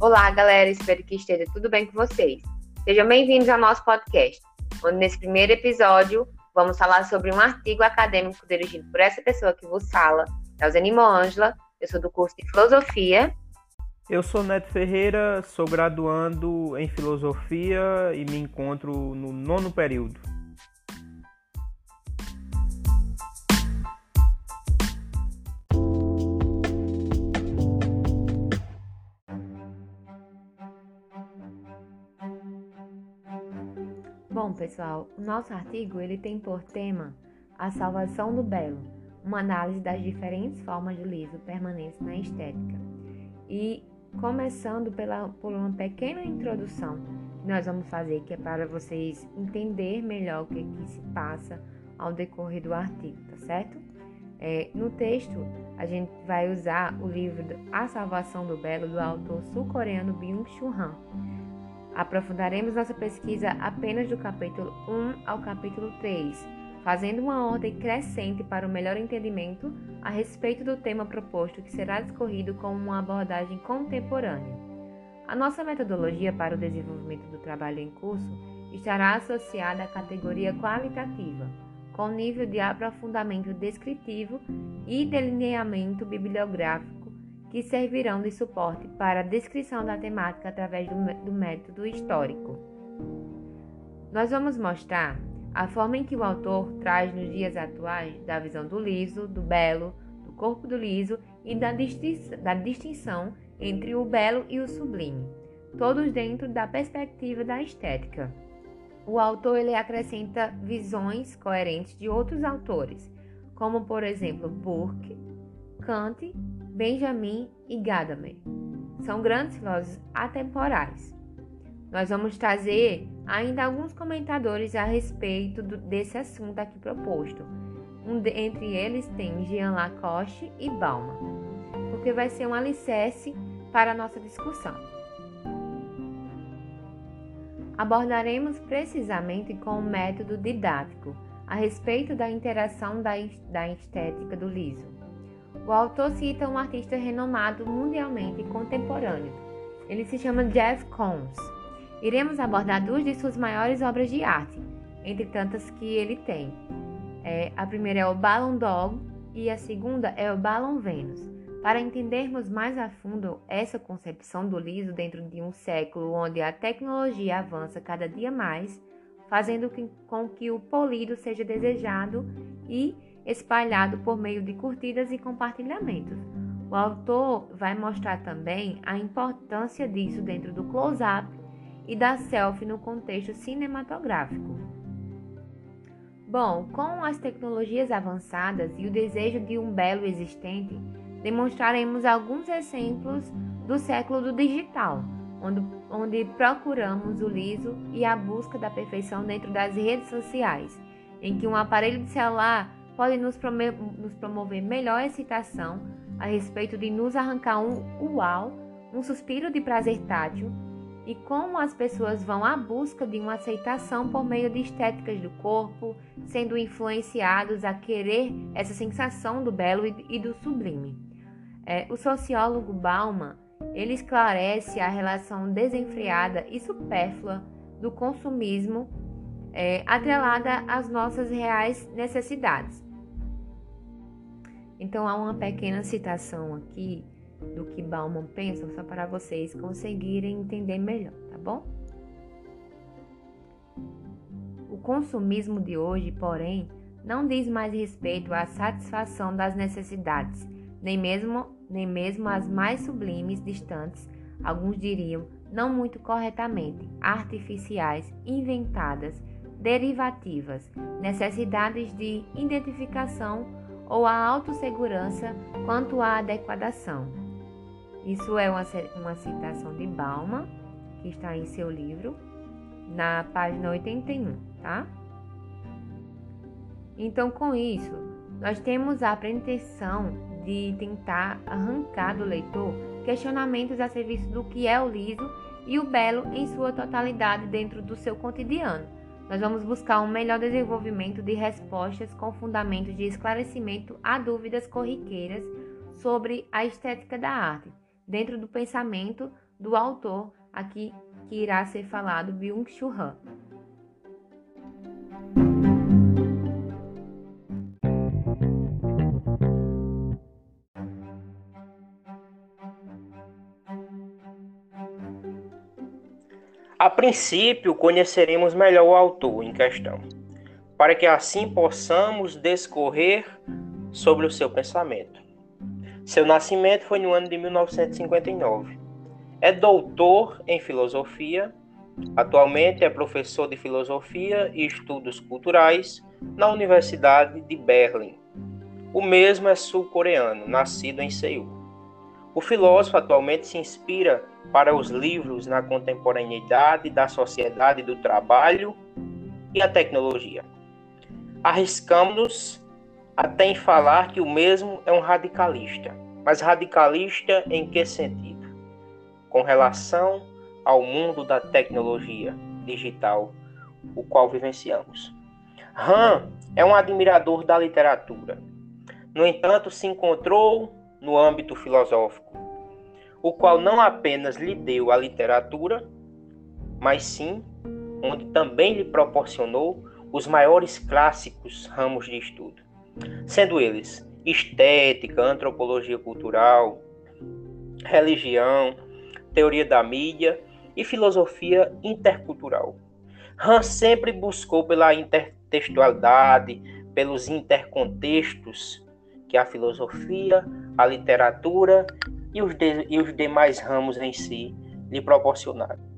Olá, galera, espero que esteja tudo bem com vocês. Sejam bem-vindos ao nosso podcast, onde nesse primeiro episódio vamos falar sobre um artigo acadêmico dirigido por essa pessoa que vos fala, Elzenimo Ângela. Eu sou do curso de Filosofia. Eu sou Neto Ferreira, sou graduando em Filosofia e me encontro no nono período. Pessoal, o nosso artigo ele tem por tema a salvação do belo, uma análise das diferentes formas de liso permanência na estética. E começando pela, por uma pequena introdução que nós vamos fazer, que é para vocês entender melhor o que, que se passa ao decorrer do artigo, tá certo? É, no texto, a gente vai usar o livro A Salvação do Belo, do autor sul-coreano Byung-Chul Han Aprofundaremos nossa pesquisa apenas do capítulo 1 ao capítulo 3, fazendo uma ordem crescente para o melhor entendimento a respeito do tema proposto, que será discorrido com uma abordagem contemporânea. A nossa metodologia para o desenvolvimento do trabalho em curso estará associada à categoria qualitativa, com nível de aprofundamento descritivo e delineamento bibliográfico que servirão de suporte para a descrição da temática através do, do método histórico. Nós vamos mostrar a forma em que o autor traz nos dias atuais da visão do liso, do belo, do corpo do liso e da, da distinção entre o belo e o sublime, todos dentro da perspectiva da estética. O autor ele acrescenta visões coerentes de outros autores, como por exemplo Burke, Kant Benjamin e Gadamer. São grandes filósofos atemporais. Nós vamos trazer ainda alguns comentadores a respeito do, desse assunto aqui proposto. Um de, entre eles tem Jean Lacoste e Bauman, porque vai ser um alicerce para a nossa discussão. Abordaremos precisamente com o método didático a respeito da interação da, da estética do liso o autor cita um artista renomado mundialmente contemporâneo. Ele se chama Jeff Koons. Iremos abordar duas de suas maiores obras de arte, entre tantas que ele tem. É, a primeira é o Ballon Dog e a segunda é o Ballon Venus. Para entendermos mais a fundo essa concepção do liso dentro de um século onde a tecnologia avança cada dia mais, fazendo com que o polido seja desejado e espalhado por meio de curtidas e compartilhamentos. O autor vai mostrar também a importância disso dentro do close-up e da selfie no contexto cinematográfico. Bom, com as tecnologias avançadas e o desejo de um belo existente, demonstraremos alguns exemplos do século do digital, onde, onde procuramos o liso e a busca da perfeição dentro das redes sociais, em que um aparelho de celular pode nos, nos promover melhor excitação a respeito de nos arrancar um uau, um suspiro de prazer tátil e como as pessoas vão à busca de uma aceitação por meio de estéticas do corpo, sendo influenciados a querer essa sensação do belo e do sublime. É, o sociólogo Bauman ele esclarece a relação desenfreada e supérflua do consumismo é, atrelada às nossas reais necessidades. Então há uma pequena citação aqui do que Bauman pensa, só para vocês conseguirem entender melhor, tá bom? O consumismo de hoje, porém, não diz mais respeito à satisfação das necessidades, nem mesmo, nem mesmo as mais sublimes, distantes, alguns diriam, não muito corretamente, artificiais, inventadas, derivativas, necessidades de identificação ou a autossegurança quanto à adequação. Isso é uma, uma citação de Bauman, que está em seu livro, na página 81, tá? Então, com isso, nós temos a pretensão de tentar arrancar do leitor questionamentos a serviço do que é o liso e o belo em sua totalidade dentro do seu cotidiano nós vamos buscar um melhor desenvolvimento de respostas com fundamentos de esclarecimento a dúvidas corriqueiras sobre a estética da arte, dentro do pensamento do autor aqui que irá ser falado Byung-Chul Han. A princípio, conheceremos melhor o autor em questão, para que assim possamos discorrer sobre o seu pensamento. Seu nascimento foi no ano de 1959. É doutor em filosofia, atualmente é professor de filosofia e estudos culturais na Universidade de Berlim. O mesmo é sul-coreano, nascido em Seul. O filósofo atualmente se inspira para os livros na contemporaneidade da sociedade do trabalho e a tecnologia. Arriscamos-nos até em falar que o mesmo é um radicalista. Mas radicalista em que sentido? Com relação ao mundo da tecnologia digital, o qual vivenciamos. Han é um admirador da literatura. No entanto, se encontrou no âmbito filosófico, o qual não apenas lhe deu a literatura, mas sim onde também lhe proporcionou os maiores clássicos ramos de estudo, sendo eles estética, antropologia cultural, religião, teoria da mídia e filosofia intercultural. Han sempre buscou pela intertextualidade, pelos intercontextos que a filosofia, a literatura e os, de, e os demais ramos em si lhe proporcionaram.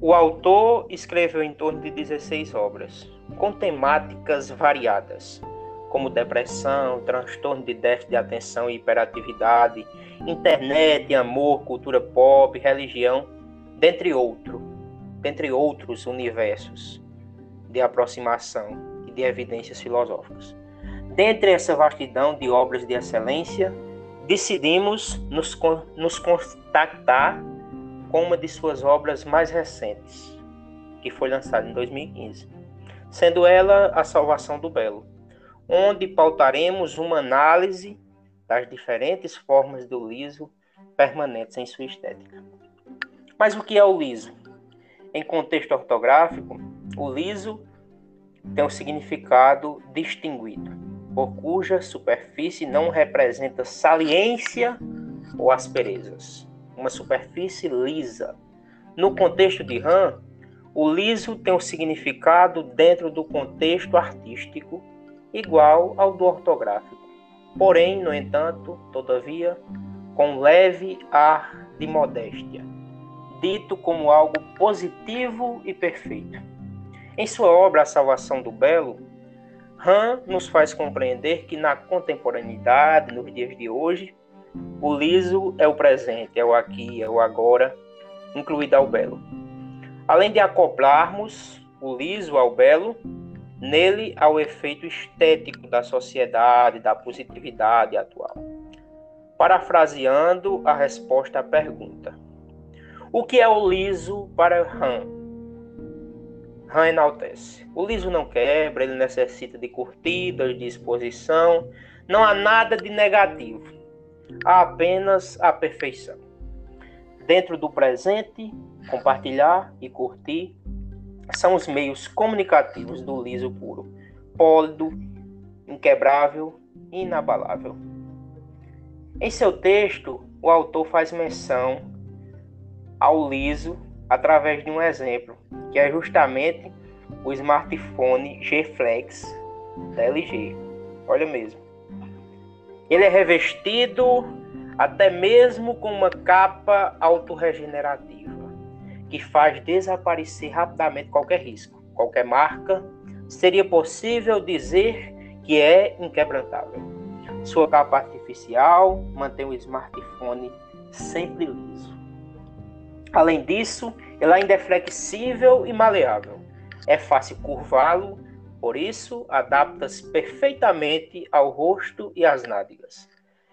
O autor escreveu em torno de 16 obras, com temáticas variadas, como depressão, transtorno de déficit de atenção e hiperatividade, internet, amor, cultura pop, religião, dentre outro, dentre outros universos de aproximação e de evidências filosóficas. Dentre essa vastidão de obras de excelência, decidimos nos, nos contactar com uma de suas obras mais recentes, que foi lançada em 2015, sendo ela A Salvação do Belo, onde pautaremos uma análise das diferentes formas do liso permanentes em sua estética. Mas o que é o liso? Em contexto ortográfico, o liso tem um significado distinguido por cuja superfície não representa saliência ou asperezas. Uma superfície lisa. No contexto de Han, o liso tem um significado dentro do contexto artístico igual ao do ortográfico. Porém, no entanto, todavia, com leve ar de modéstia, dito como algo positivo e perfeito. Em sua obra A Salvação do Belo, Han nos faz compreender que na contemporaneidade, nos dias de hoje, o liso é o presente, é o aqui, é o agora, incluído ao belo. Além de acoplarmos o liso ao belo, nele há o efeito estético da sociedade, da positividade atual. Parafraseando a resposta à pergunta: O que é o liso para Han? Han enaltece. O liso não quebra, ele necessita de curtidas, de exposição. Não há nada de negativo. Há apenas a perfeição. Dentro do presente, compartilhar e curtir são os meios comunicativos do liso puro, pólido, inquebrável e inabalável. Em seu texto, o autor faz menção ao liso através de um exemplo, que é justamente o smartphone G Flex da LG. Olha mesmo. Ele é revestido até mesmo com uma capa autorregenerativa, que faz desaparecer rapidamente qualquer risco, qualquer marca. Seria possível dizer que é inquebrantável. Sua capa artificial mantém o smartphone sempre liso. Além disso, ele ainda é flexível e maleável. É fácil curvá-lo, por isso adapta-se perfeitamente ao rosto e às nádegas.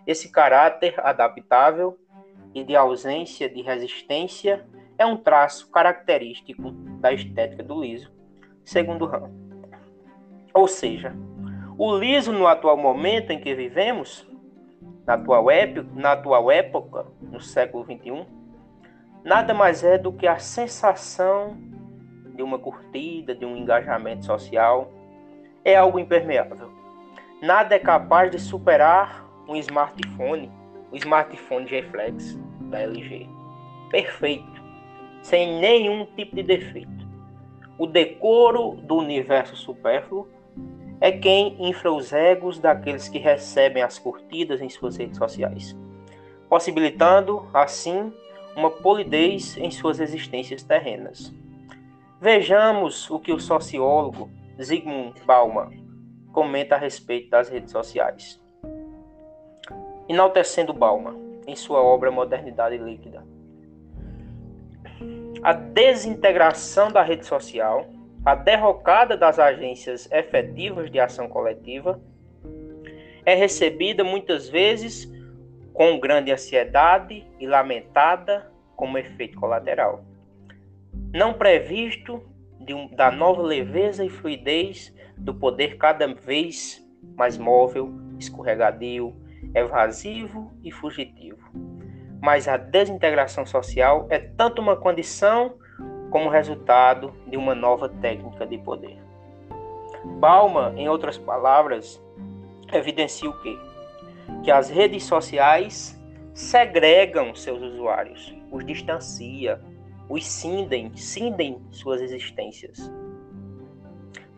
Esse caráter adaptável e de ausência de resistência é um traço característico da estética do liso, segundo Ram. Ou seja, o liso no atual momento em que vivemos, na atual, época, na atual época, no século XXI, nada mais é do que a sensação de uma curtida, de um engajamento social. É algo impermeável. Nada é capaz de superar um smartphone, o smartphone G-Flex da LG. Perfeito, sem nenhum tipo de defeito. O decoro do universo supérfluo é quem infla os egos daqueles que recebem as curtidas em suas redes sociais, possibilitando, assim, uma polidez em suas existências terrenas. Vejamos o que o sociólogo Zygmunt Bauman comenta a respeito das redes sociais. Enaltecendo Bauman em sua obra Modernidade Líquida. A desintegração da rede social, a derrocada das agências efetivas de ação coletiva, é recebida muitas vezes com grande ansiedade e lamentada como efeito colateral. Não previsto um, da nova leveza e fluidez do poder cada vez mais móvel, escorregadio, evasivo e fugitivo. Mas a desintegração social é tanto uma condição como resultado de uma nova técnica de poder. Bauman, em outras palavras, evidencia o quê? Que as redes sociais segregam seus usuários, os distancia, os cindem, cindem suas existências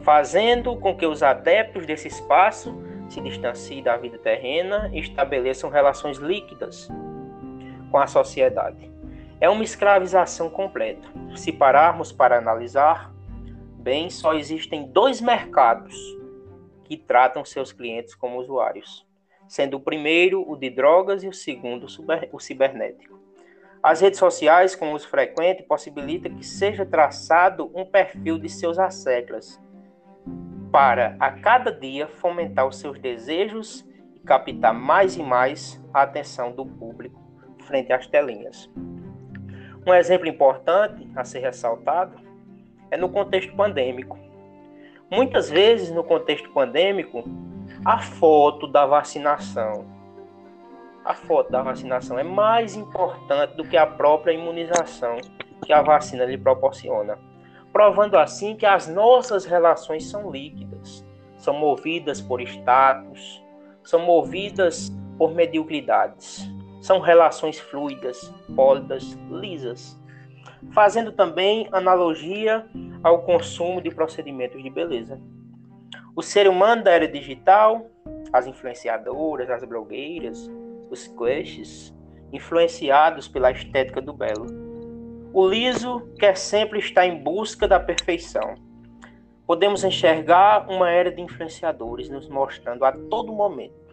fazendo com que os adeptos desse espaço se distanciem da vida terrena e estabeleçam relações líquidas com a sociedade. É uma escravização completa. Se pararmos para analisar, bem, só existem dois mercados que tratam seus clientes como usuários, sendo o primeiro o de drogas e o segundo o cibernético. As redes sociais, com uso frequente, possibilita que seja traçado um perfil de seus asseclas, para a cada dia fomentar os seus desejos e captar mais e mais a atenção do público frente às telinhas. Um exemplo importante a ser ressaltado é no contexto pandêmico. Muitas vezes, no contexto pandêmico, a foto da vacinação, a foto da vacinação é mais importante do que a própria imunização que a vacina lhe proporciona. Provando assim que as nossas relações são líquidas, são movidas por status, são movidas por mediocridades, são relações fluidas, pólidas, lisas, fazendo também analogia ao consumo de procedimentos de beleza. O ser humano da era digital, as influenciadoras, as blogueiras, os crushes, influenciados pela estética do belo, o liso quer sempre estar em busca da perfeição. Podemos enxergar uma era de influenciadores nos mostrando a todo momento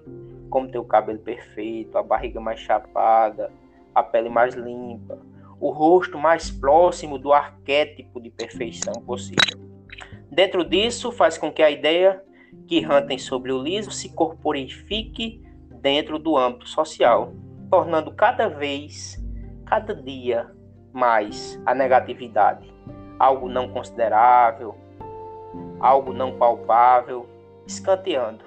como ter o cabelo perfeito, a barriga mais chapada, a pele mais limpa, o rosto mais próximo do arquétipo de perfeição possível. Dentro disso, faz com que a ideia que rantem sobre o liso se corporifique dentro do âmbito social, tornando cada vez, cada dia, mais a negatividade, algo não considerável, algo não palpável, escanteando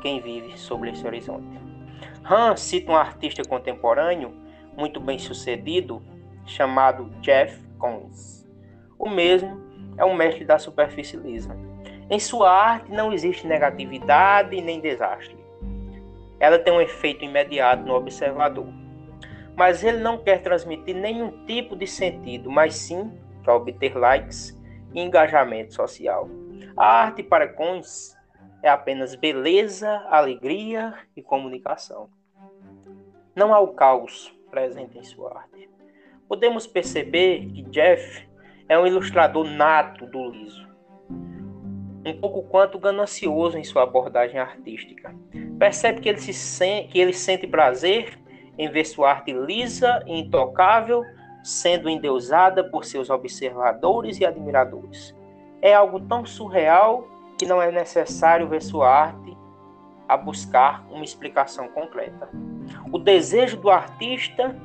quem vive sobre esse horizonte. Hans cita um artista contemporâneo muito bem sucedido chamado Jeff Koons. O mesmo é um mestre da superfície lisa. Em sua arte não existe negatividade nem desastre. Ela tem um efeito imediato no observador mas ele não quer transmitir nenhum tipo de sentido, mas sim para obter likes e engajamento social. A arte para Coins é apenas beleza, alegria e comunicação. Não há o caos presente em sua arte. Podemos perceber que Jeff é um ilustrador nato do liso, um pouco quanto ganancioso em sua abordagem artística. Percebe que ele, se sente, que ele sente prazer em ver sua arte lisa e intocável sendo endeusada por seus observadores e admiradores. É algo tão surreal que não é necessário ver sua arte a buscar uma explicação completa. O desejo do artista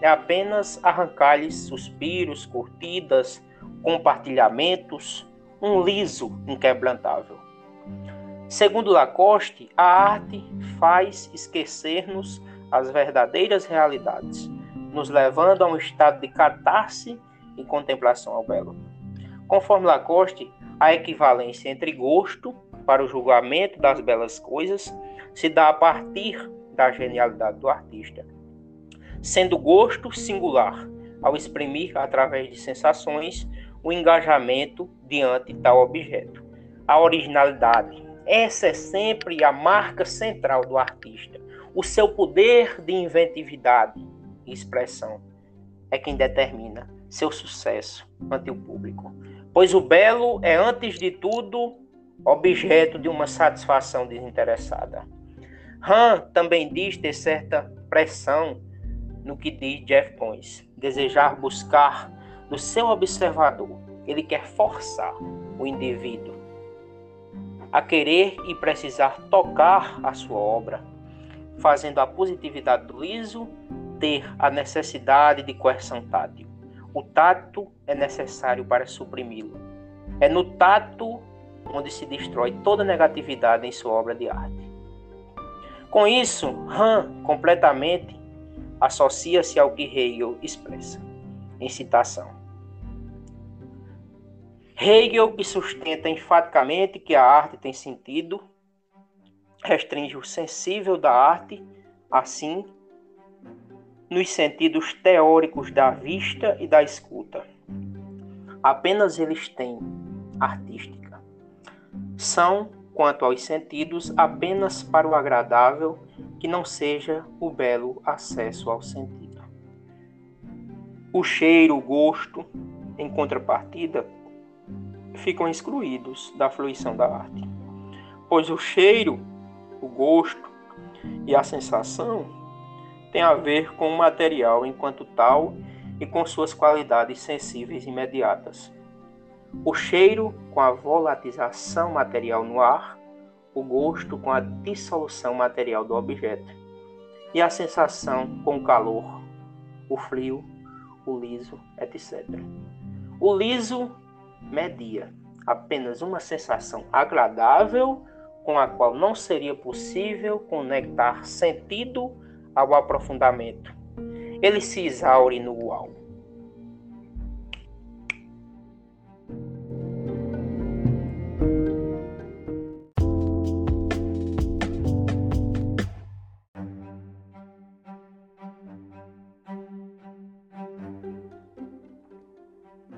é apenas arrancar-lhes suspiros, curtidas, compartilhamentos, um liso inquebrantável. Segundo Lacoste, a arte faz esquecer-nos as verdadeiras realidades, nos levando a um estado de catarse e contemplação ao belo. Conforme Lacoste, a equivalência entre gosto para o julgamento das belas coisas se dá a partir da genialidade do artista, sendo gosto singular ao exprimir através de sensações o engajamento diante tal objeto. A originalidade, essa é sempre a marca central do artista. O seu poder de inventividade e expressão é quem determina seu sucesso ante o público. Pois o belo é, antes de tudo, objeto de uma satisfação desinteressada. Han também diz ter certa pressão no que diz Jeff Koons, desejar buscar no seu observador. Ele quer forçar o indivíduo a querer e precisar tocar a sua obra, fazendo a positividade do liso ter a necessidade de coerção tátil. O tato é necessário para suprimi-lo. É no tato onde se destrói toda negatividade em sua obra de arte. Com isso, Han completamente associa-se ao que Hegel expressa em citação. Hegel, que sustenta enfaticamente que a arte tem sentido, restringe o sensível da arte, assim, nos sentidos teóricos da vista e da escuta. Apenas eles têm artística. São, quanto aos sentidos, apenas para o agradável, que não seja o belo acesso ao sentido. O cheiro, o gosto, em contrapartida, ficam excluídos da fruição da arte, pois o cheiro, o gosto e a sensação tem a ver com o material enquanto tal e com suas qualidades sensíveis imediatas. O cheiro com a volatização material no ar, o gosto com a dissolução material do objeto, e a sensação com o calor, o frio, o liso, etc. O liso media apenas uma sensação agradável com a qual não seria possível conectar sentido ao aprofundamento. Ele se exaure no uau.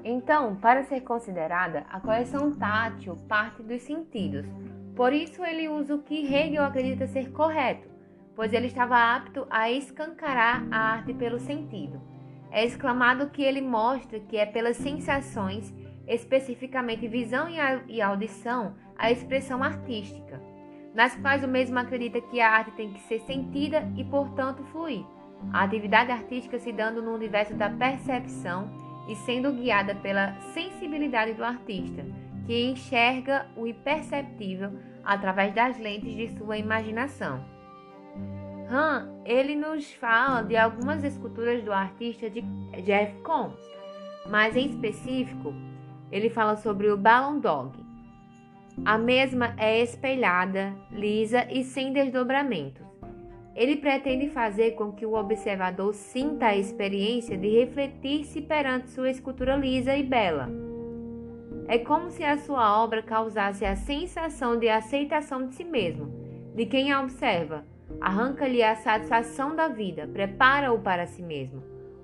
Então, para ser considerada, a coleção tátil parte dos sentidos. Por isso, ele usa o que Hegel acredita ser correto, pois ele estava apto a escancarar a arte pelo sentido. É exclamado que ele mostra que é pelas sensações, especificamente visão e audição, a expressão artística, nas quais o mesmo acredita que a arte tem que ser sentida e, portanto, fluir. A atividade artística se dando no universo da percepção e sendo guiada pela sensibilidade do artista, que enxerga o imperceptível através das lentes de sua imaginação. Han, ele nos fala de algumas esculturas do artista de Jeff Koons, mas em específico, ele fala sobre o Ballon Dog. A mesma é espelhada, lisa e sem desdobramentos. Ele pretende fazer com que o observador sinta a experiência de refletir-se perante sua escultura lisa e bela. É como se a sua obra causasse a sensação de aceitação de si mesmo, de quem a observa, arranca-lhe a satisfação da vida, prepara-o para si mesmo.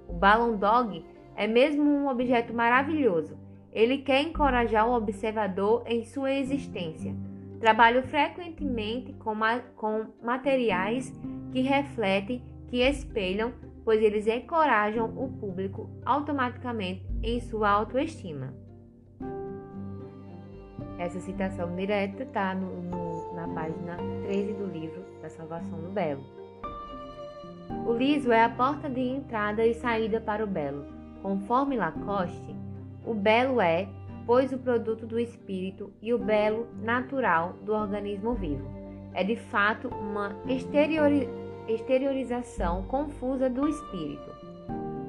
O Ballon Dog é mesmo um objeto maravilhoso. Ele quer encorajar o observador em sua existência. Trabalho frequentemente com, ma com materiais que refletem, que espelham, pois eles encorajam o público automaticamente em sua autoestima. Essa citação direta está na página 13 do livro da Salvação do Belo. O liso é a porta de entrada e saída para o belo. Conforme Lacoste, o belo é, pois, o produto do espírito e o belo natural do organismo vivo. É de fato uma exteriorização exteriorização confusa do espírito.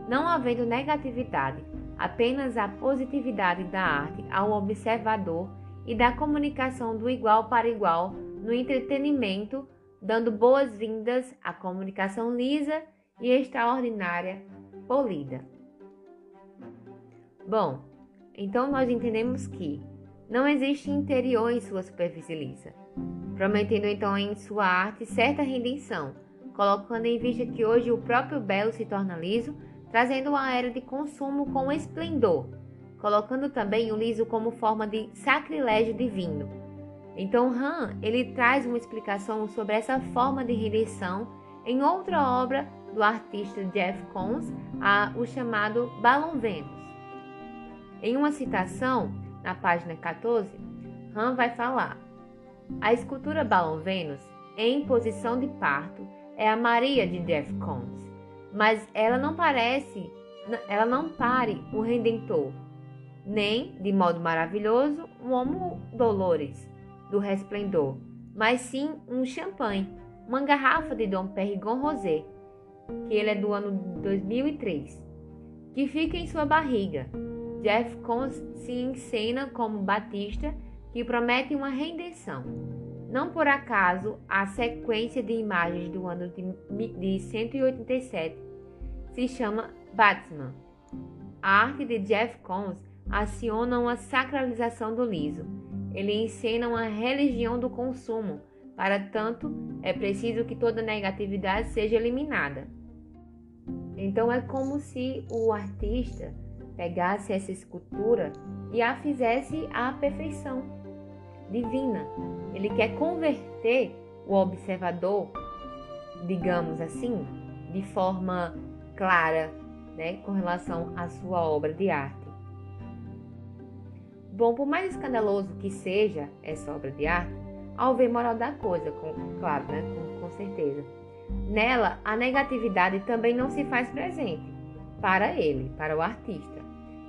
Não havendo negatividade, apenas a positividade da arte ao observador e da comunicação do igual para igual no entretenimento, dando boas-vindas à comunicação lisa e extraordinária polida. Bom, então nós entendemos que não existe interior em sua superfície lisa, prometendo então em sua arte certa redenção, colocando em vista que hoje o próprio belo se torna liso, trazendo uma era de consumo com esplendor, colocando também o liso como forma de sacrilégio divino. Então Han, ele traz uma explicação sobre essa forma de redenção em outra obra do artista Jeff Koons, a, o chamado Balão Vênus. Em uma citação, na página 14, Han vai falar: A escultura Balão Vênus, em posição de parto, é a Maria de Jeff Koons, mas ela não parece, ela não pare o Redentor, nem, de modo maravilhoso, um Homo Dolores do Resplendor, mas sim um champanhe, uma garrafa de Dom Perrigon Rosé, que ele é do ano 2003, que fica em sua barriga. Jeff se encena como Batista, que promete uma redenção. Não por acaso, a sequência de imagens do ano de, de 187 se chama Batman. A arte de Jeff Koons aciona uma sacralização do liso. Ele encena uma religião do consumo. Para tanto, é preciso que toda negatividade seja eliminada. Então é como se o artista pegasse essa escultura e a fizesse à perfeição divina. Ele quer converter o observador, digamos assim, de forma clara, né, com relação à sua obra de arte. Bom, por mais escandaloso que seja essa obra de arte, ao ver moral da coisa, com, claro, né, com, com certeza, nela a negatividade também não se faz presente para ele, para o artista.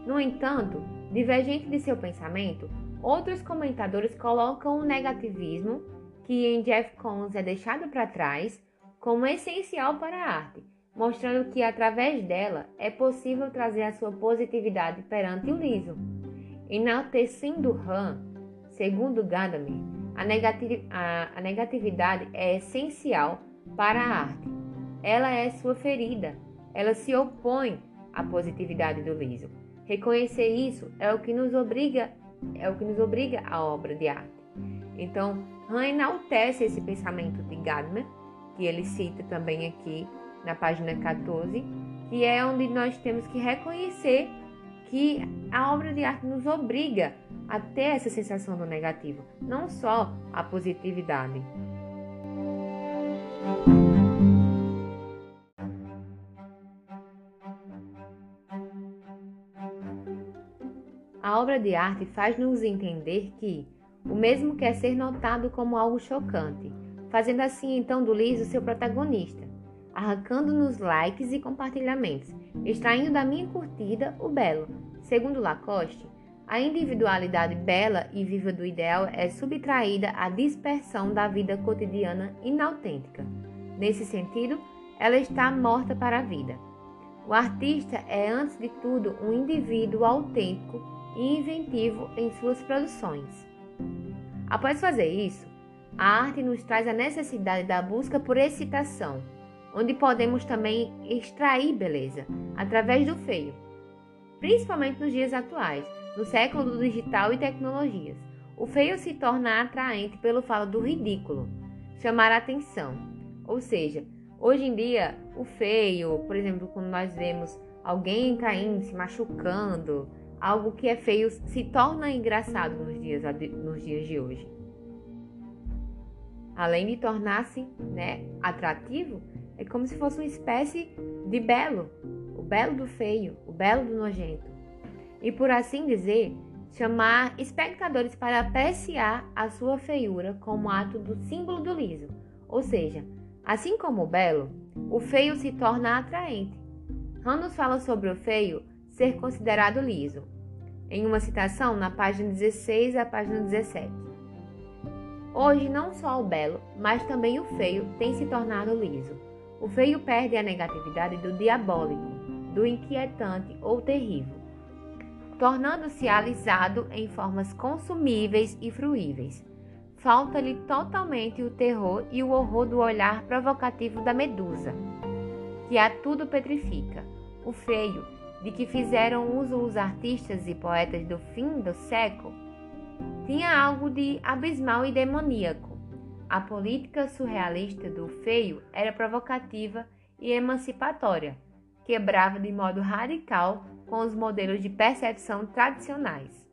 No entanto, divergente de seu pensamento, outros comentadores colocam o negativismo, que em Jeff Koons é deixado para trás, como essencial para a arte, mostrando que através dela é possível trazer a sua positividade perante o liso. Enaltecendo Han, segundo Gadamer, a, a, a negatividade é essencial para a arte. Ela é sua ferida, ela se opõe à positividade do liso. Reconhecer isso é o que nos obriga, é o que nos obriga à obra de arte. Então, Han enaltece esse pensamento de Gadamer, que ele cita também aqui na página 14, que é onde nós temos que reconhecer que a obra de arte nos obriga a ter essa sensação do negativo, não só a positividade. A obra de arte faz-nos entender que o mesmo quer ser notado como algo chocante, fazendo assim então do liso seu protagonista arrancando-nos likes e compartilhamentos, extraindo da minha curtida o belo. Segundo Lacoste, a individualidade bela e viva do ideal é subtraída à dispersão da vida cotidiana inautêntica. Nesse sentido, ela está morta para a vida. O artista é, antes de tudo, um indivíduo autêntico e inventivo em suas produções. Após fazer isso, a arte nos traz a necessidade da busca por excitação onde podemos também extrair beleza através do feio, principalmente nos dias atuais, no século do digital e tecnologias. O feio se torna atraente pelo fato do ridículo, chamar a atenção. Ou seja, hoje em dia, o feio, por exemplo, quando nós vemos alguém caindo, se machucando, algo que é feio se torna engraçado nos dias, nos dias de hoje. Além de tornar-se né, atrativo, é como se fosse uma espécie de belo, o belo do feio, o belo do nojento. E por assim dizer, chamar espectadores para apreciar a sua feiura como ato do símbolo do liso. Ou seja, assim como o belo, o feio se torna atraente. Randos fala sobre o feio ser considerado liso, em uma citação na página 16 à página 17. Hoje, não só o belo, mas também o feio tem se tornado liso. O feio perde a negatividade do diabólico, do inquietante ou terrível, tornando-se alisado em formas consumíveis e fruíveis. Falta-lhe totalmente o terror e o horror do olhar provocativo da medusa, que a tudo petrifica. o feio, de que fizeram uso os artistas e poetas do fim do século, tinha algo de abismal e demoníaco. A política surrealista do feio era provocativa e emancipatória, quebrava de modo radical com os modelos de percepção tradicionais.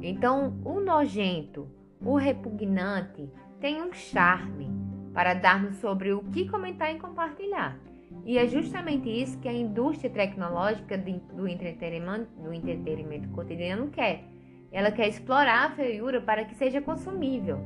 Então, o nojento, o repugnante, tem um charme para dar-nos sobre o que comentar e compartilhar. E é justamente isso que a indústria tecnológica do entretenimento, do entretenimento cotidiano quer. Ela quer explorar a feiura para que seja consumível.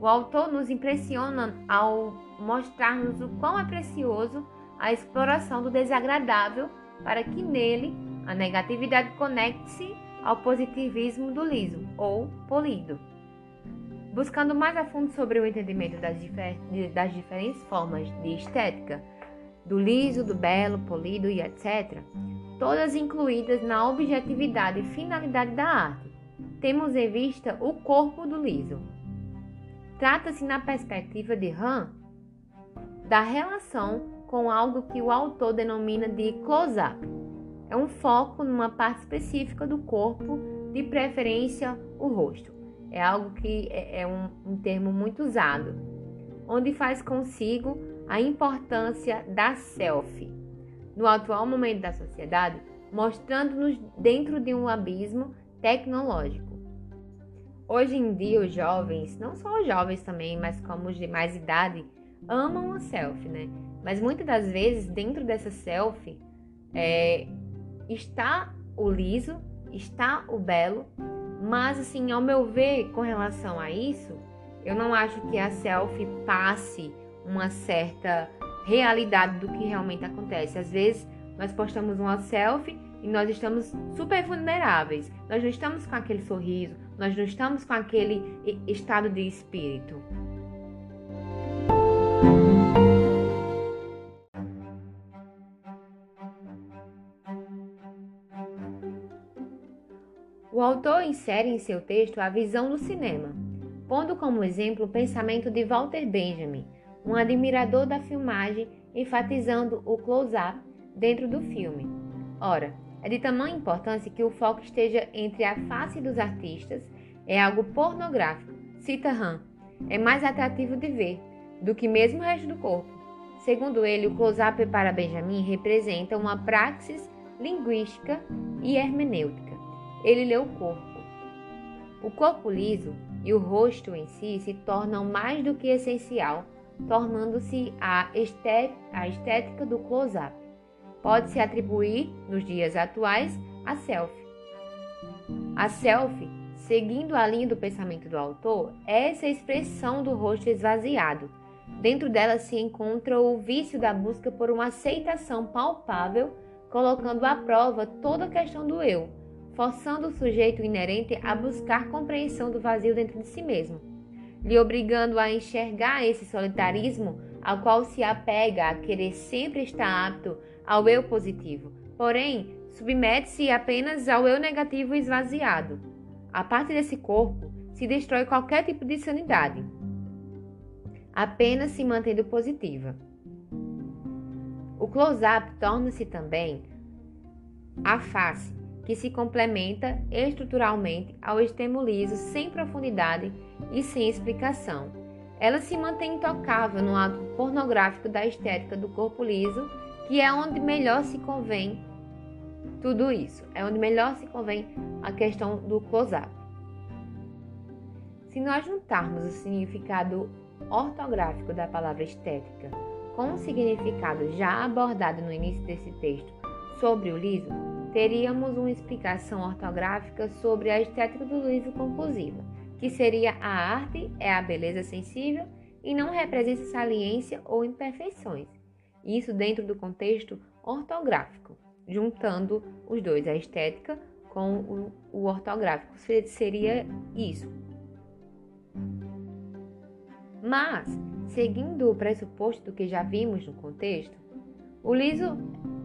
O autor nos impressiona ao mostrar-nos o quão é precioso a exploração do desagradável para que nele a negatividade conecte-se ao positivismo do liso ou polido. Buscando mais a fundo sobre o entendimento das, difer das diferentes formas de estética, do liso, do belo, polido e etc., todas incluídas na objetividade e finalidade da arte, temos em vista o corpo do liso. Trata-se, na perspectiva de Han, da relação com algo que o autor denomina de close-up. É um foco numa parte específica do corpo, de preferência o rosto. É algo que é, é um, um termo muito usado, onde faz consigo a importância da selfie no atual momento da sociedade, mostrando-nos dentro de um abismo tecnológico. Hoje em dia, os jovens, não só os jovens também, mas como os de mais idade, amam a selfie, né? Mas muitas das vezes, dentro dessa selfie, é, está o liso, está o belo, mas assim, ao meu ver, com relação a isso, eu não acho que a selfie passe uma certa realidade do que realmente acontece. Às vezes nós postamos uma selfie e nós estamos super vulneráveis. Nós não estamos com aquele sorriso, nós não estamos com aquele estado de espírito. O autor insere em seu texto a visão do cinema, pondo como exemplo o pensamento de Walter Benjamin, um admirador da filmagem, enfatizando o close-up dentro do filme. Ora, é de tamanha importância que o foco esteja entre a face dos artistas, é algo pornográfico, cita Han. É mais atrativo de ver do que mesmo o resto do corpo. Segundo ele, o close-up para Benjamin representa uma praxis linguística e hermenêutica. Ele lê o corpo. O corpo liso e o rosto em si se tornam mais do que essencial tornando-se a estética do close-up. Pode-se atribuir, nos dias atuais, a selfie. A selfie, seguindo a linha do pensamento do autor, é essa expressão do rosto esvaziado. Dentro dela se encontra o vício da busca por uma aceitação palpável, colocando à prova toda a questão do eu, forçando o sujeito inerente a buscar compreensão do vazio dentro de si mesmo lhe obrigando a enxergar esse solitarismo ao qual se apega a querer sempre estar apto ao eu positivo, porém submete-se apenas ao eu negativo esvaziado. A parte desse corpo se destrói qualquer tipo de sanidade, apenas se mantendo positiva. O close-up torna-se também a face, que se complementa estruturalmente ao extremo liso sem profundidade e sem explicação. Ela se mantém intocável no ato pornográfico da estética do corpo liso, que é onde melhor se convém tudo isso, é onde melhor se convém a questão do close-up. Se nós juntarmos o significado ortográfico da palavra estética com o significado já abordado no início desse texto sobre o liso, teríamos uma explicação ortográfica sobre a estética do liso conclusiva, que seria a arte é a beleza sensível e não representa saliência ou imperfeições. Isso dentro do contexto ortográfico, juntando os dois, a estética com o, o ortográfico, seria isso. Mas, seguindo o pressuposto do que já vimos no contexto, o liso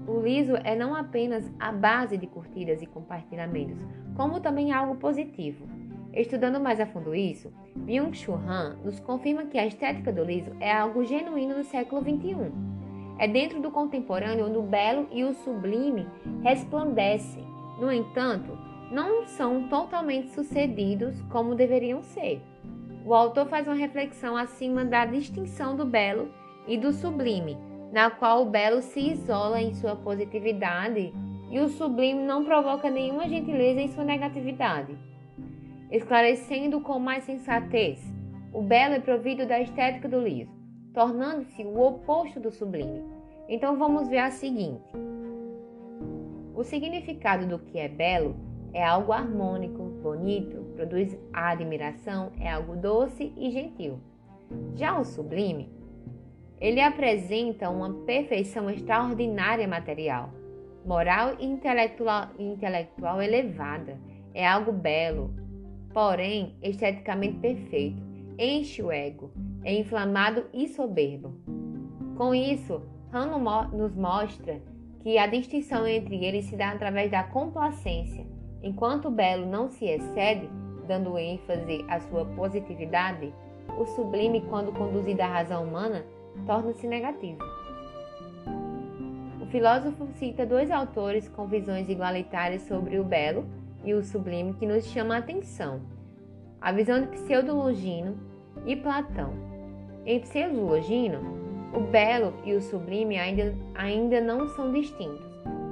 o liso é não apenas a base de curtidas e compartilhamentos, como também algo positivo. Estudando mais a fundo isso, Byung-Chul Han nos confirma que a estética do liso é algo genuíno do século XXI. É dentro do contemporâneo onde o belo e o sublime resplandecem. No entanto, não são totalmente sucedidos como deveriam ser. O autor faz uma reflexão acima da distinção do belo e do sublime, na qual o belo se isola em sua positividade e o sublime não provoca nenhuma gentileza em sua negatividade. Esclarecendo com mais sensatez, o belo é provido da estética do liso, tornando-se o oposto do sublime. Então vamos ver a seguinte: o significado do que é belo é algo harmônico, bonito, produz admiração, é algo doce e gentil. Já o sublime, ele apresenta uma perfeição extraordinária material, moral e intelectual, intelectual elevada. É algo belo, porém esteticamente perfeito. Enche o ego, é inflamado e soberbo. Com isso, Hano nos mostra que a distinção entre eles se dá através da complacência Enquanto o belo não se excede, dando ênfase à sua positividade, o sublime, quando conduzido à razão humana, torna-se negativo. O filósofo cita dois autores com visões igualitárias sobre o belo e o sublime que nos chama a atenção: a visão de Pseudologino e Platão. Em Pseudologino, o belo e o sublime ainda, ainda não são distintos,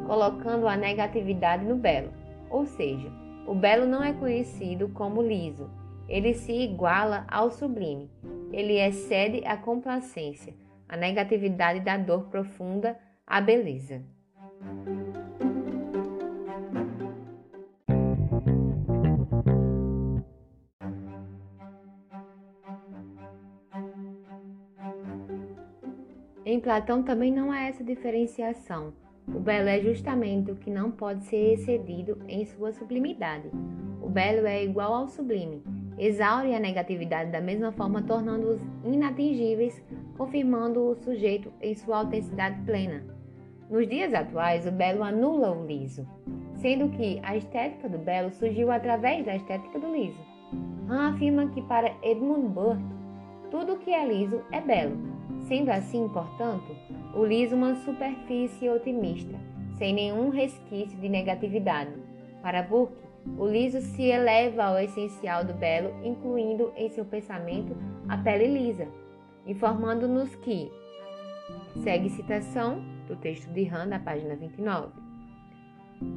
colocando a negatividade no belo ou seja, o belo não é conhecido como liso, ele se iguala ao sublime, ele excede a complacência, a negatividade da dor profunda, a beleza. Em Platão também não há essa diferenciação. O belo é justamente o que não pode ser excedido em sua sublimidade. O belo é igual ao sublime, exaure a negatividade da mesma forma, tornando-os inatingíveis, confirmando o sujeito em sua autenticidade plena. Nos dias atuais, o belo anula o liso, sendo que a estética do belo surgiu através da estética do liso. Han afirma que para Edmund Burke, tudo que é liso é belo. Sendo assim, portanto, o liso uma superfície otimista, sem nenhum resquício de negatividade. Para Burke, o liso se eleva ao essencial do belo, incluindo em seu pensamento a pele lisa, informando-nos que, segue citação do texto de Han, na página 29,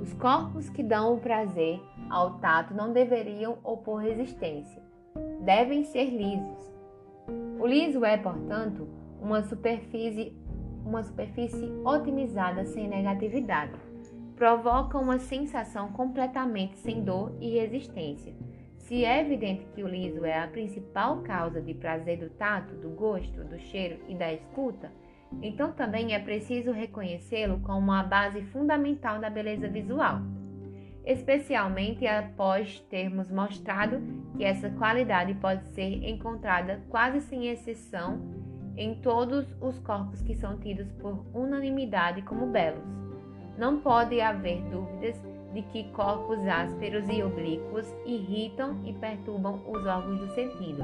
os corpos que dão o prazer ao tato não deveriam opor resistência, devem ser lisos. O liso é, portanto, uma superfície uma superfície otimizada sem negatividade. Provoca uma sensação completamente sem dor e resistência. Se é evidente que o liso é a principal causa de prazer do tato, do gosto, do cheiro e da escuta, então também é preciso reconhecê-lo como a base fundamental da beleza visual, especialmente após termos mostrado que essa qualidade pode ser encontrada quase sem exceção em todos os corpos que são tidos por unanimidade como belos. Não pode haver dúvidas de que corpos ásperos e oblíquos irritam e perturbam os órgãos do sentido,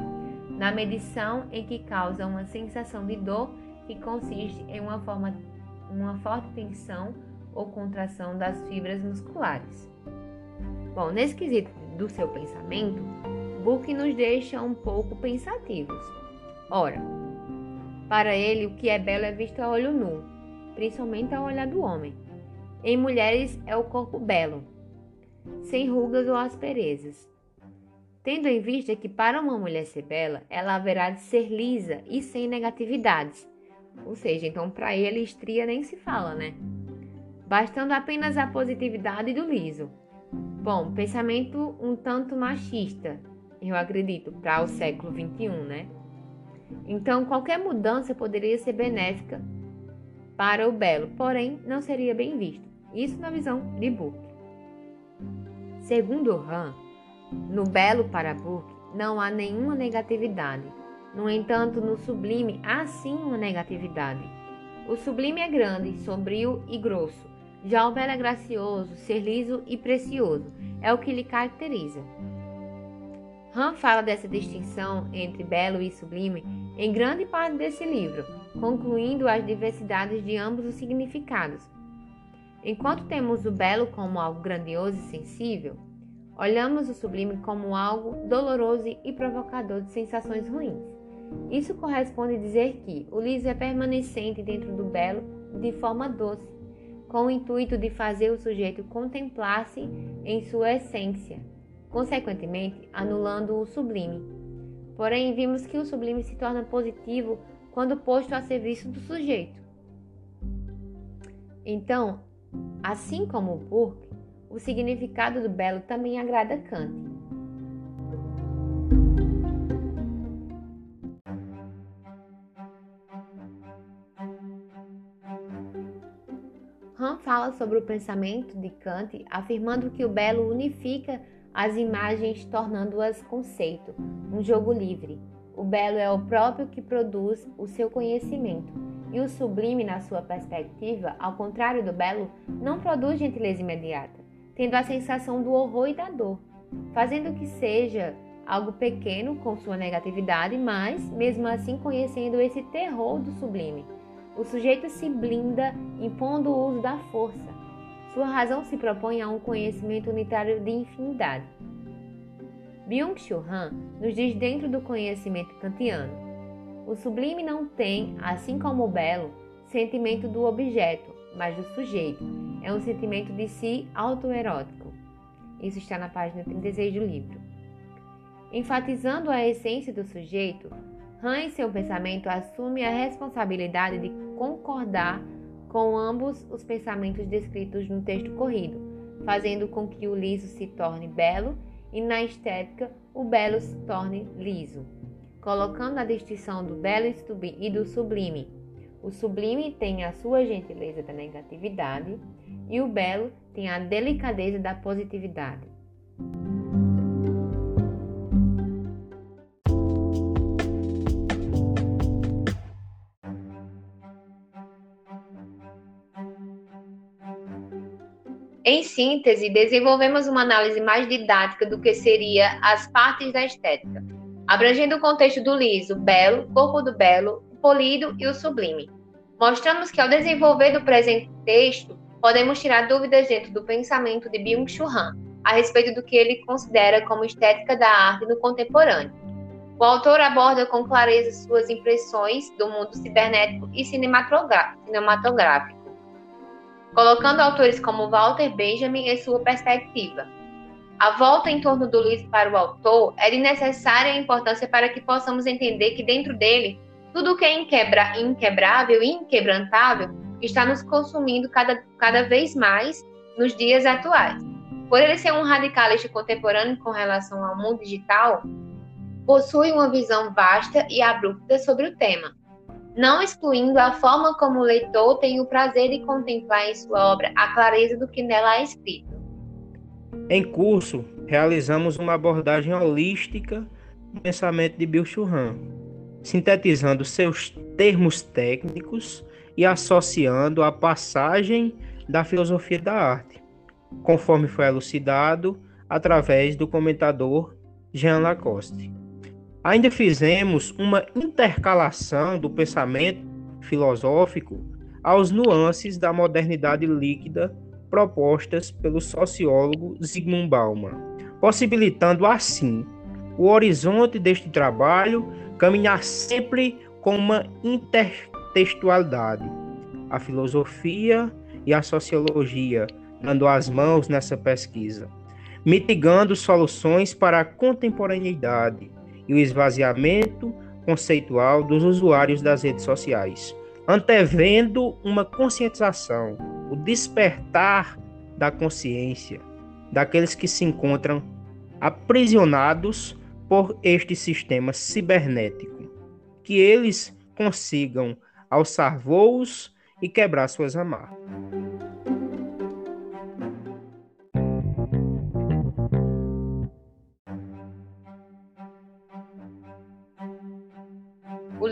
na medição em que causam uma sensação de dor que consiste em uma, forma, uma forte tensão ou contração das fibras musculares. Bom, nesse quesito do seu pensamento, Book nos deixa um pouco pensativos. Ora, para ele, o que é belo é visto a olho nu, principalmente ao olhar do homem. Em mulheres é o corpo belo, sem rugas ou asperezas. Tendo em vista que para uma mulher ser bela, ela haverá de ser lisa e sem negatividades. Ou seja, então para ele estria nem se fala, né? Bastando apenas a positividade do liso. Bom, pensamento um tanto machista, eu acredito, para o século 21, né? Então, qualquer mudança poderia ser benéfica para o belo, porém não seria bem visto. Isso na visão de Burke. Segundo Han, no belo para Burke não há nenhuma negatividade. No entanto, no sublime há sim uma negatividade. O sublime é grande, sombrio e grosso. Já o belo é gracioso, ser liso e precioso. É o que lhe caracteriza. Han fala dessa distinção entre belo e sublime em grande parte desse livro, concluindo as diversidades de ambos os significados. Enquanto temos o belo como algo grandioso e sensível, olhamos o sublime como algo doloroso e provocador de sensações ruins. Isso corresponde a dizer que o liso é permanecente dentro do belo de forma doce, com o intuito de fazer o sujeito contemplar-se em sua essência, consequentemente anulando o sublime. Porém, vimos que o sublime se torna positivo quando posto a serviço do sujeito. Então, assim como Burke, o significado do belo também agrada Kant. Han fala sobre o pensamento de Kant, afirmando que o belo unifica as imagens, tornando-as conceito, um jogo livre. O belo é o próprio que produz o seu conhecimento, e o sublime, na sua perspectiva, ao contrário do belo, não produz gentileza imediata, tendo a sensação do horror e da dor, fazendo que seja algo pequeno com sua negatividade, mas, mesmo assim, conhecendo esse terror do sublime. O sujeito se blinda impondo o uso da força. Sua razão se propõe a um conhecimento unitário de infinidade. Byung-Chul Han nos diz dentro do conhecimento kantiano. O sublime não tem, assim como o belo, sentimento do objeto, mas do sujeito. É um sentimento de si autoerótico. Isso está na página 36 do livro. Enfatizando a essência do sujeito, Han em seu pensamento assume a responsabilidade de concordar com ambos os pensamentos descritos no texto corrido, fazendo com que o liso se torne belo e na estética o belo se torne liso, colocando a distinção do belo e do sublime. O sublime tem a sua gentileza da negatividade e o belo tem a delicadeza da positividade. Em síntese, desenvolvemos uma análise mais didática do que seria as partes da estética, abrangendo o contexto do liso, belo, corpo do belo, o polido e o sublime. Mostramos que ao desenvolver do presente texto, podemos tirar dúvidas dentro do pensamento de Byung-Chul Han a respeito do que ele considera como estética da arte no contemporâneo. O autor aborda com clareza suas impressões do mundo cibernético e cinematográfico colocando autores como Walter Benjamin em sua perspectiva. A volta em torno do livro para o autor é de necessária importância para que possamos entender que dentro dele, tudo que é inquebra, inquebrável e inquebrantável está nos consumindo cada, cada vez mais nos dias atuais. Por ele ser um radicalista contemporâneo com relação ao mundo digital, possui uma visão vasta e abrupta sobre o tema não excluindo a forma como o leitor tem o prazer de contemplar em sua obra a clareza do que nela é escrito. Em curso, realizamos uma abordagem holística do pensamento de Bill Churran, sintetizando seus termos técnicos e associando a passagem da filosofia da arte, conforme foi elucidado através do comentador Jean Lacoste. Ainda fizemos uma intercalação do pensamento filosófico aos nuances da modernidade líquida propostas pelo sociólogo Zygmunt Bauman, possibilitando assim o horizonte deste trabalho caminhar sempre com uma intertextualidade. A filosofia e a sociologia dando as mãos nessa pesquisa, mitigando soluções para a contemporaneidade e o esvaziamento conceitual dos usuários das redes sociais, antevendo uma conscientização, o despertar da consciência daqueles que se encontram aprisionados por este sistema cibernético, que eles consigam alçar voos e quebrar suas amarras.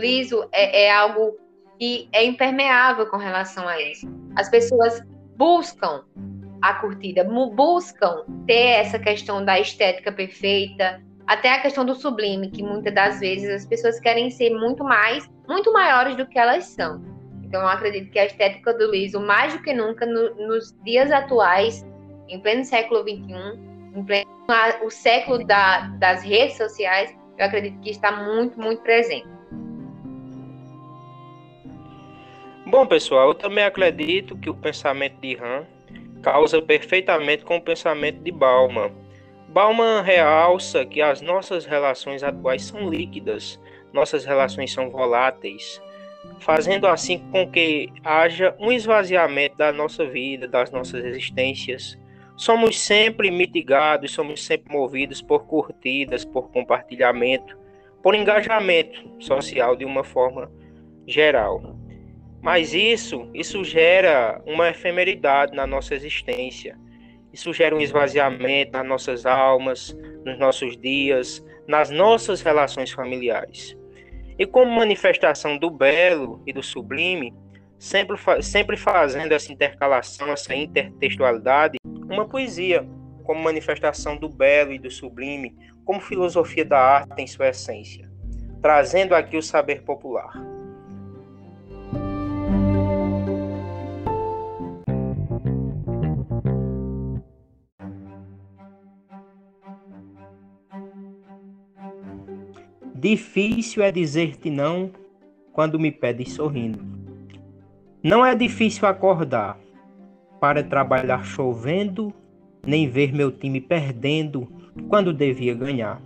liso é, é algo que é impermeável com relação a isso. As pessoas buscam a curtida, buscam ter essa questão da estética perfeita, até a questão do sublime, que muitas das vezes as pessoas querem ser muito mais, muito maiores do que elas são. Então, eu acredito que a estética do liso, mais do que nunca, no, nos dias atuais, em pleno século XXI, em pleno o século da, das redes sociais, eu acredito que está muito, muito presente. Bom, pessoal, eu também acredito que o pensamento de Han causa perfeitamente com o pensamento de Bauman. Bauman realça que as nossas relações atuais são líquidas, nossas relações são voláteis, fazendo assim com que haja um esvaziamento da nossa vida, das nossas existências. Somos sempre mitigados, somos sempre movidos por curtidas, por compartilhamento, por engajamento social de uma forma geral. Mas isso, isso gera uma efemeridade na nossa existência. Isso gera um esvaziamento nas nossas almas, nos nossos dias, nas nossas relações familiares. E como manifestação do belo e do sublime, sempre, sempre fazendo essa intercalação, essa intertextualidade, uma poesia como manifestação do belo e do sublime, como filosofia da arte em sua essência, trazendo aqui o saber popular. Difícil é dizer-te não quando me pedes sorrindo. Não é difícil acordar para trabalhar chovendo, nem ver meu time perdendo quando devia ganhar.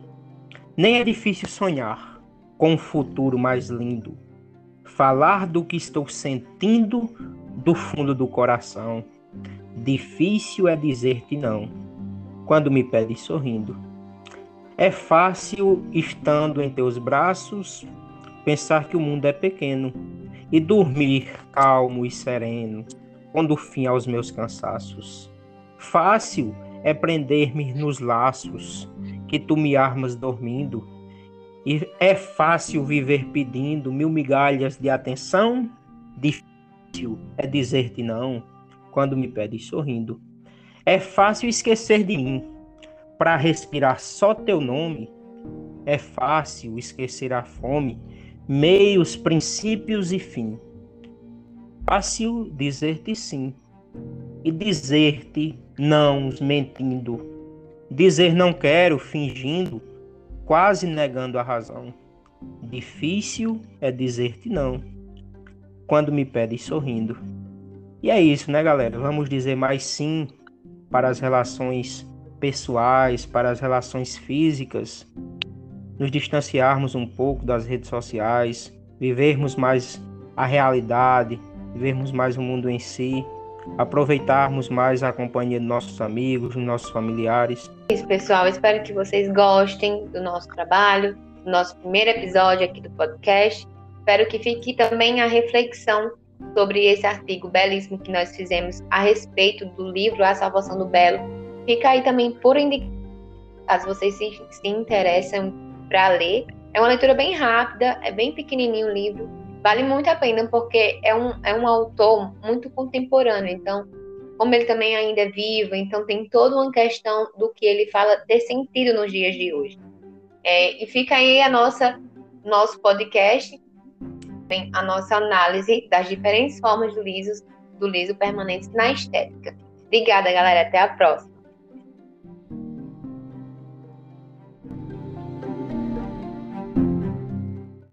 Nem é difícil sonhar com um futuro mais lindo, falar do que estou sentindo do fundo do coração. Difícil é dizer-te não quando me pedes sorrindo. É fácil, estando em teus braços, pensar que o mundo é pequeno e dormir calmo e sereno, pondo fim aos meus cansaços. Fácil é prender-me nos laços que tu me armas dormindo, e é fácil viver pedindo mil migalhas de atenção. Difícil é dizer-te não quando me pedes sorrindo. É fácil esquecer de mim para respirar só teu nome, é fácil esquecer a fome, meios, princípios e fim. Fácil dizer-te sim e dizer-te não mentindo. Dizer não quero fingindo, quase negando a razão. Difícil é dizer-te não quando me pedes sorrindo. E é isso, né, galera? Vamos dizer mais sim para as relações pessoais, para as relações físicas, nos distanciarmos um pouco das redes sociais, vivermos mais a realidade, vivermos mais o mundo em si, aproveitarmos mais a companhia de nossos amigos, dos nossos familiares. É isso, pessoal. Espero que vocês gostem do nosso trabalho, do nosso primeiro episódio aqui do podcast. Espero que fique também a reflexão sobre esse artigo belíssimo que nós fizemos a respeito do livro A Salvação do Belo, Fica aí também por indicação, caso vocês se, se interessam para ler. É uma leitura bem rápida, é bem pequenininho o livro, vale muito a pena porque é um, é um autor muito contemporâneo. Então, como ele também ainda é vivo, então tem toda uma questão do que ele fala ter sentido nos dias de hoje. É, e fica aí a nossa nosso podcast, a nossa análise das diferentes formas do liso, do liso permanente na estética. Obrigada, galera. Até a próxima.